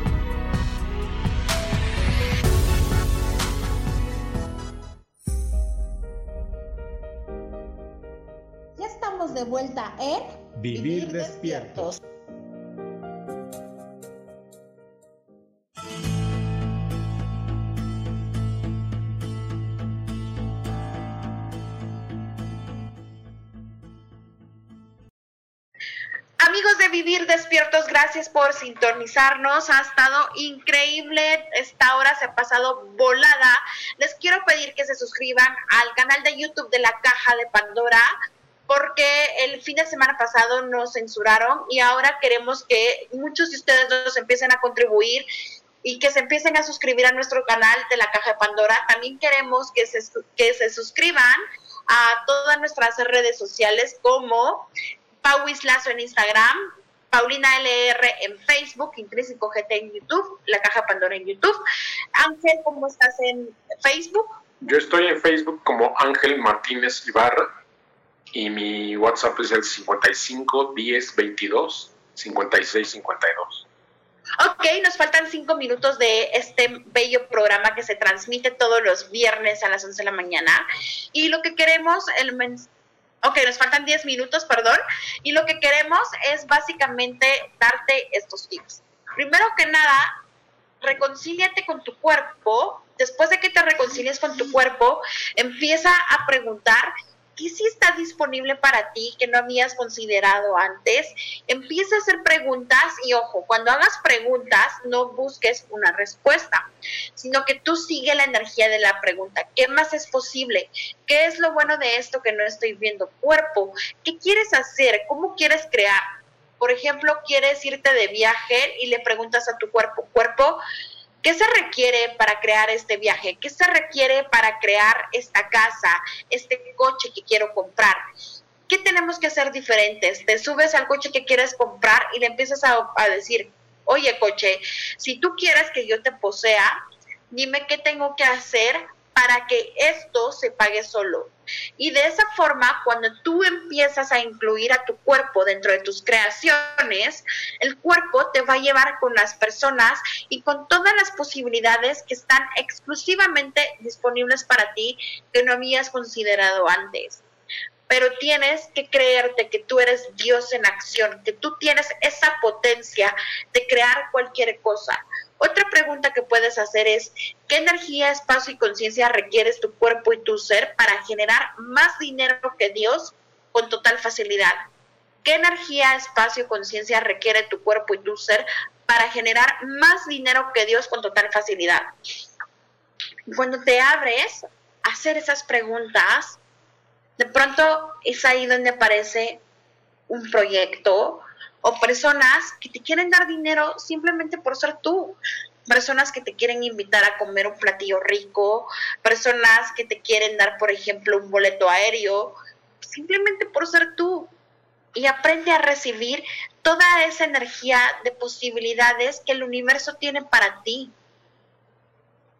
De vuelta en Vivir despiertos. Amigos de Vivir Despiertos, gracias por sintonizarnos. Ha estado increíble. Esta hora se ha pasado volada. Les quiero pedir que se suscriban al canal de YouTube de la Caja de Pandora porque el fin de semana pasado nos censuraron y ahora queremos que muchos de ustedes nos empiecen a contribuir y que se empiecen a suscribir a nuestro canal de la Caja Pandora. También queremos que se, que se suscriban a todas nuestras redes sociales como Pauis Lazo en Instagram, Paulina LR en Facebook, Intrínseco GT en YouTube, La Caja Pandora en YouTube. Ángel, ¿cómo estás en Facebook? Yo estoy en Facebook como Ángel Martínez Ibarra y mi WhatsApp es el 55 10 22 56 52. Ok, nos faltan cinco minutos de este bello programa que se transmite todos los viernes a las 11 de la mañana. Y lo que queremos, el Ok, nos faltan 10 minutos, perdón. Y lo que queremos es básicamente darte estos tips. Primero que nada, reconcíliate con tu cuerpo. Después de que te reconcilies con tu cuerpo, empieza a preguntar qué sí está disponible para ti que no habías considerado antes. Empieza a hacer preguntas y ojo, cuando hagas preguntas no busques una respuesta, sino que tú sigue la energía de la pregunta. ¿Qué más es posible? ¿Qué es lo bueno de esto que no estoy viendo? Cuerpo, ¿qué quieres hacer? ¿Cómo quieres crear? Por ejemplo, quieres irte de viaje y le preguntas a tu cuerpo, cuerpo, ¿Qué se requiere para crear este viaje? ¿Qué se requiere para crear esta casa, este coche que quiero comprar? ¿qué tenemos que hacer diferentes? Te subes al coche que quieres comprar y le empiezas a, a decir, oye coche, si tú quieres que yo te posea, dime qué tengo que hacer para que esto se pague solo. Y de esa forma, cuando tú empiezas a incluir a tu cuerpo dentro de tus creaciones, el cuerpo te va a llevar con las personas y con todas las posibilidades que están exclusivamente disponibles para ti que no habías considerado antes pero tienes que creerte que tú eres Dios en acción, que tú tienes esa potencia de crear cualquier cosa. Otra pregunta que puedes hacer es, ¿qué energía, espacio y conciencia requieres tu cuerpo y tu ser para generar más dinero que Dios con total facilidad? ¿Qué energía, espacio y conciencia requiere tu cuerpo y tu ser para generar más dinero que Dios con total facilidad? Cuando te abres a hacer esas preguntas, de pronto es ahí donde aparece un proyecto, o personas que te quieren dar dinero simplemente por ser tú. Personas que te quieren invitar a comer un platillo rico, personas que te quieren dar, por ejemplo, un boleto aéreo, simplemente por ser tú. Y aprende a recibir toda esa energía de posibilidades que el universo tiene para ti.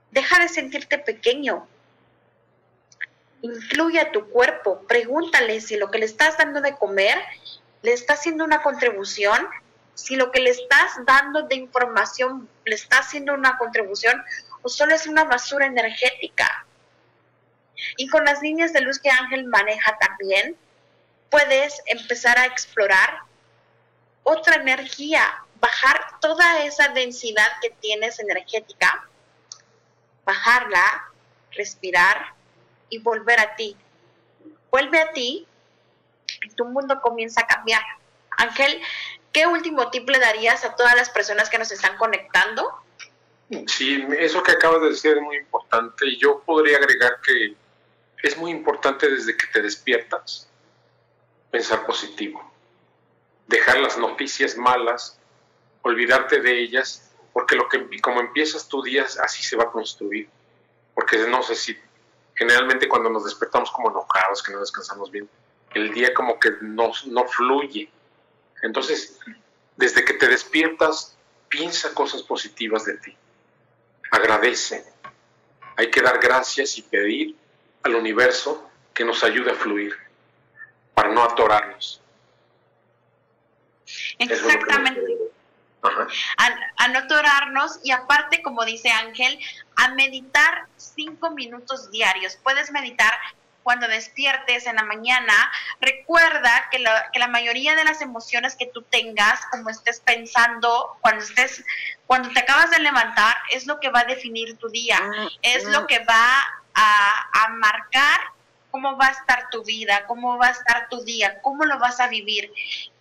Deja de sentirte pequeño. Incluye a tu cuerpo. Pregúntale si lo que le estás dando de comer le está haciendo una contribución, si lo que le estás dando de información le está haciendo una contribución o solo es una basura energética. Y con las líneas de luz que Ángel maneja también, puedes empezar a explorar otra energía, bajar toda esa densidad que tienes energética, bajarla, respirar y volver a ti. Vuelve a ti y tu mundo comienza a cambiar. Ángel, ¿qué último tip le darías a todas las personas que nos están conectando? Sí, eso que acabas de decir es muy importante y yo podría agregar que es muy importante desde que te despiertas pensar positivo, dejar las noticias malas, olvidarte de ellas, porque lo que como empiezas tu día así se va a construir, porque no sé si generalmente cuando nos despertamos como enojados, que no descansamos bien, el día como que no, no fluye. Entonces, desde que te despiertas, piensa cosas positivas de ti. Agradece. Hay que dar gracias y pedir al universo que nos ayude a fluir para no atorarnos. Exactamente. A, a, no atorarnos y aparte, como dice Ángel, a meditar cinco minutos diarios. Puedes meditar cuando despiertes en la mañana, recuerda que la, que la mayoría de las emociones que tú tengas, como estés pensando, cuando estés, cuando te acabas de levantar, es lo que va a definir tu día, mm, es lo mm. que va a, a marcar cómo va a estar tu vida, cómo va a estar tu día, cómo lo vas a vivir.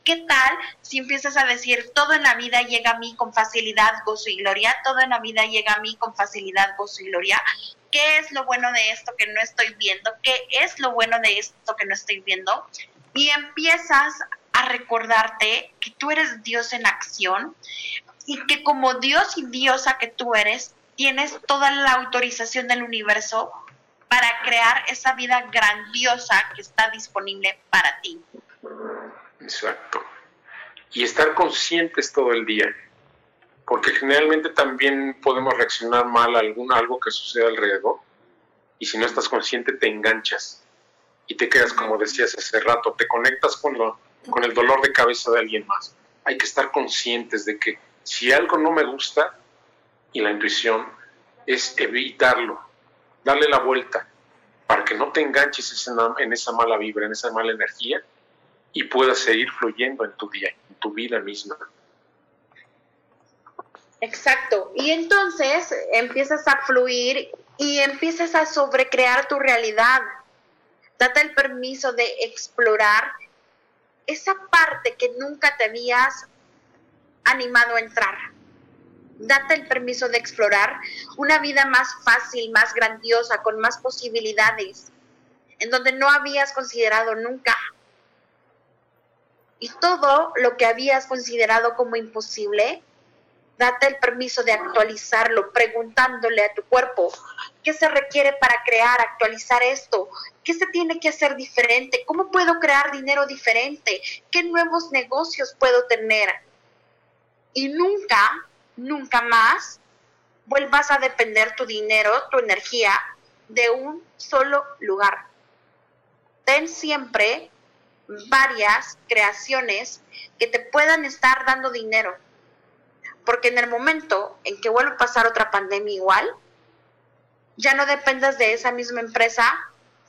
¿Qué tal si empiezas a decir, todo en la vida llega a mí con facilidad, gozo y gloria, todo en la vida llega a mí con facilidad, gozo y gloria? ¿Qué es lo bueno de esto que no estoy viendo? ¿Qué es lo bueno de esto que no estoy viendo? Y empiezas a recordarte que tú eres Dios en acción y que como Dios y diosa que tú eres, tienes toda la autorización del universo para crear esa vida grandiosa que está disponible para ti. Exacto. Y estar conscientes todo el día, porque generalmente también podemos reaccionar mal a algún, algo que sucede alrededor, y si no estás consciente te enganchas y te quedas, como decías hace rato, te conectas con, lo, con el dolor de cabeza de alguien más. Hay que estar conscientes de que si algo no me gusta, y la intuición es evitarlo, darle la vuelta, para que no te enganches en esa mala vibra, en esa mala energía, y puedas seguir fluyendo en tu día, en tu vida misma. Exacto. Y entonces empiezas a fluir y empiezas a sobrecrear tu realidad. Date el permiso de explorar esa parte que nunca te habías animado a entrar. Date el permiso de explorar una vida más fácil, más grandiosa, con más posibilidades, en donde no habías considerado nunca y todo lo que habías considerado como imposible, date el permiso de actualizarlo, preguntándole a tu cuerpo qué se requiere para crear, actualizar esto, qué se tiene que hacer diferente, cómo puedo crear dinero diferente, qué nuevos negocios puedo tener. Y nunca, nunca más vuelvas a depender tu dinero, tu energía de un solo lugar. Ten siempre varias creaciones que te puedan estar dando dinero porque en el momento en que vuelva a pasar otra pandemia igual, ya no dependas de esa misma empresa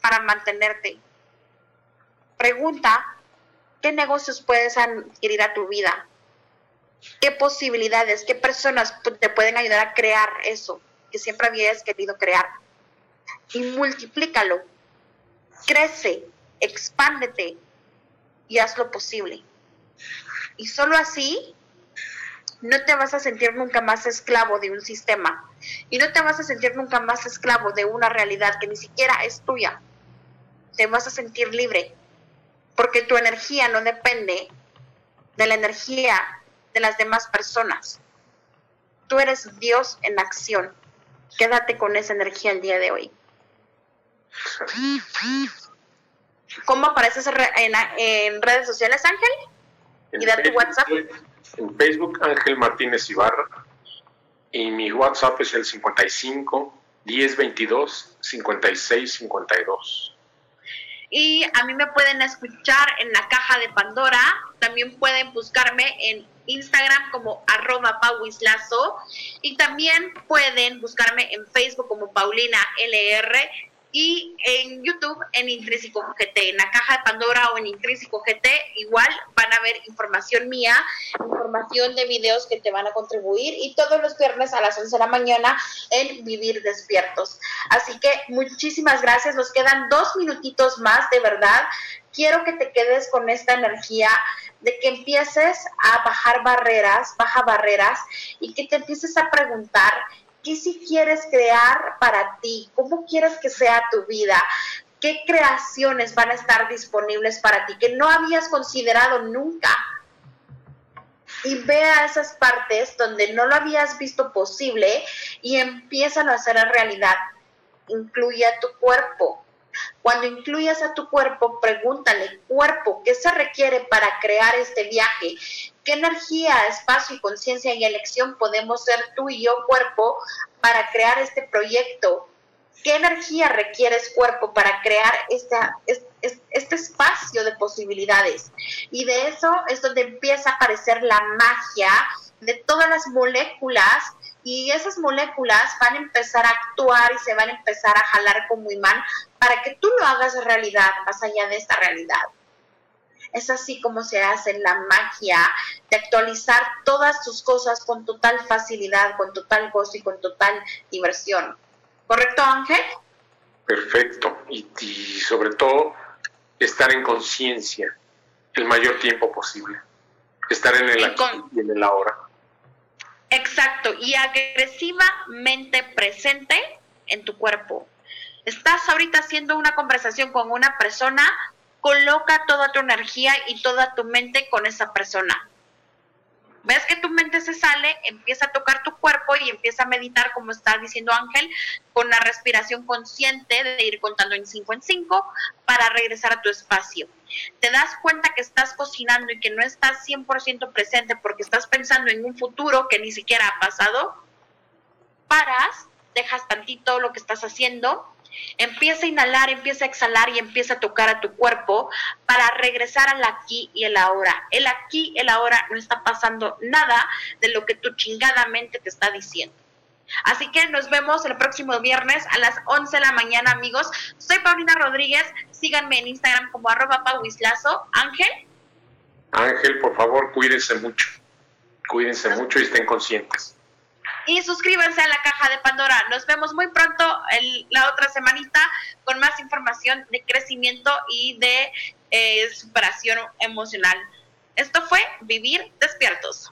para mantenerte. Pregunta, ¿qué negocios puedes adquirir a tu vida? ¿Qué posibilidades, qué personas te pueden ayudar a crear eso que siempre habías querido crear? Y multiplícalo. Crece, expándete y haz lo posible. Y solo así no te vas a sentir nunca más esclavo de un sistema y no te vas a sentir nunca más esclavo de una realidad que ni siquiera es tuya. Te vas a sentir libre porque tu energía no depende de la energía de las demás personas. Tú eres Dios en acción. Quédate con esa energía el día de hoy. ¿Cómo apareces en, redes sociales, Ángel? ¿Y da tu WhatsApp? En Facebook, Ángel Martínez Ibarra. Y mi WhatsApp es el 55 10 22 56 52. Y a mí me pueden escuchar en la caja de Pandora. También pueden buscarme en Instagram como arroba pauislazo. Y también pueden buscarme en Facebook como Paulina LR y en YouTube en Intrínseco GT, en la caja de Pandora o en Intrínseco GT, igual van a ver información mía, información de videos que te van a contribuir y todos los viernes a las 11 de la mañana en Vivir Despiertos. Así que muchísimas gracias, nos quedan dos minutitos más, de verdad. Quiero que te quedes con esta energía de que empieces a bajar barreras, baja barreras y que te empieces a preguntar ¿Qué si quieres crear para ti? ¿Cómo quieres que sea tu vida? ¿Qué creaciones van a estar disponibles para ti que no habías considerado nunca? Y vea esas partes donde no lo habías visto posible y empiezan a hacer realidad. Incluye a tu cuerpo. Cuando incluyas a tu cuerpo, pregúntale, cuerpo, ¿qué se requiere para crear este viaje? ¿Qué energía, espacio y conciencia y elección podemos ser tú y yo, cuerpo, para crear este proyecto? ¿Qué energía requieres, cuerpo, para crear esta, este espacio de posibilidades? Y de eso es donde empieza a aparecer la magia de todas las moléculas y esas moléculas van a empezar a actuar y se van a empezar a jalar como imán para que tú lo hagas realidad más allá de esta realidad. Es así como se hace la magia de actualizar todas tus cosas con total facilidad, con total gozo y con total diversión. ¿Correcto, Ángel? Perfecto. Y, sobre todo, estar en conciencia el mayor tiempo posible. Estar en el aquí y en el ahora. Exacto. Y agresivamente presente en tu cuerpo. Estás ahorita haciendo una conversación con una persona coloca toda tu energía y toda tu mente con esa persona. Ves que tu mente se sale, empieza a tocar tu cuerpo y empieza a meditar, como está diciendo Ángel, con la respiración consciente de ir contando en 5 en 5 para regresar a tu espacio. Te das cuenta que estás cocinando y que no estás 100% presente porque estás pensando en un futuro que ni siquiera ha pasado. Paras, dejas tantito lo que estás haciendo Empieza a inhalar, empieza a exhalar y empieza a tocar a tu cuerpo para regresar al aquí y el ahora. El aquí y el ahora no está pasando nada de lo que tu chingadamente te está diciendo. Así que nos vemos el próximo viernes a las 11 de la mañana, amigos. Soy Paulina Rodríguez. Síganme en Instagram como arroba pauislazo. Ángel. Ángel, por favor, cuídense mucho. Cuídense mucho y estén conscientes y suscríbanse a la caja de Pandora. Nos vemos muy pronto la otra semanita con más información de crecimiento y de eh, superación emocional. Esto fue Vivir Despiertos.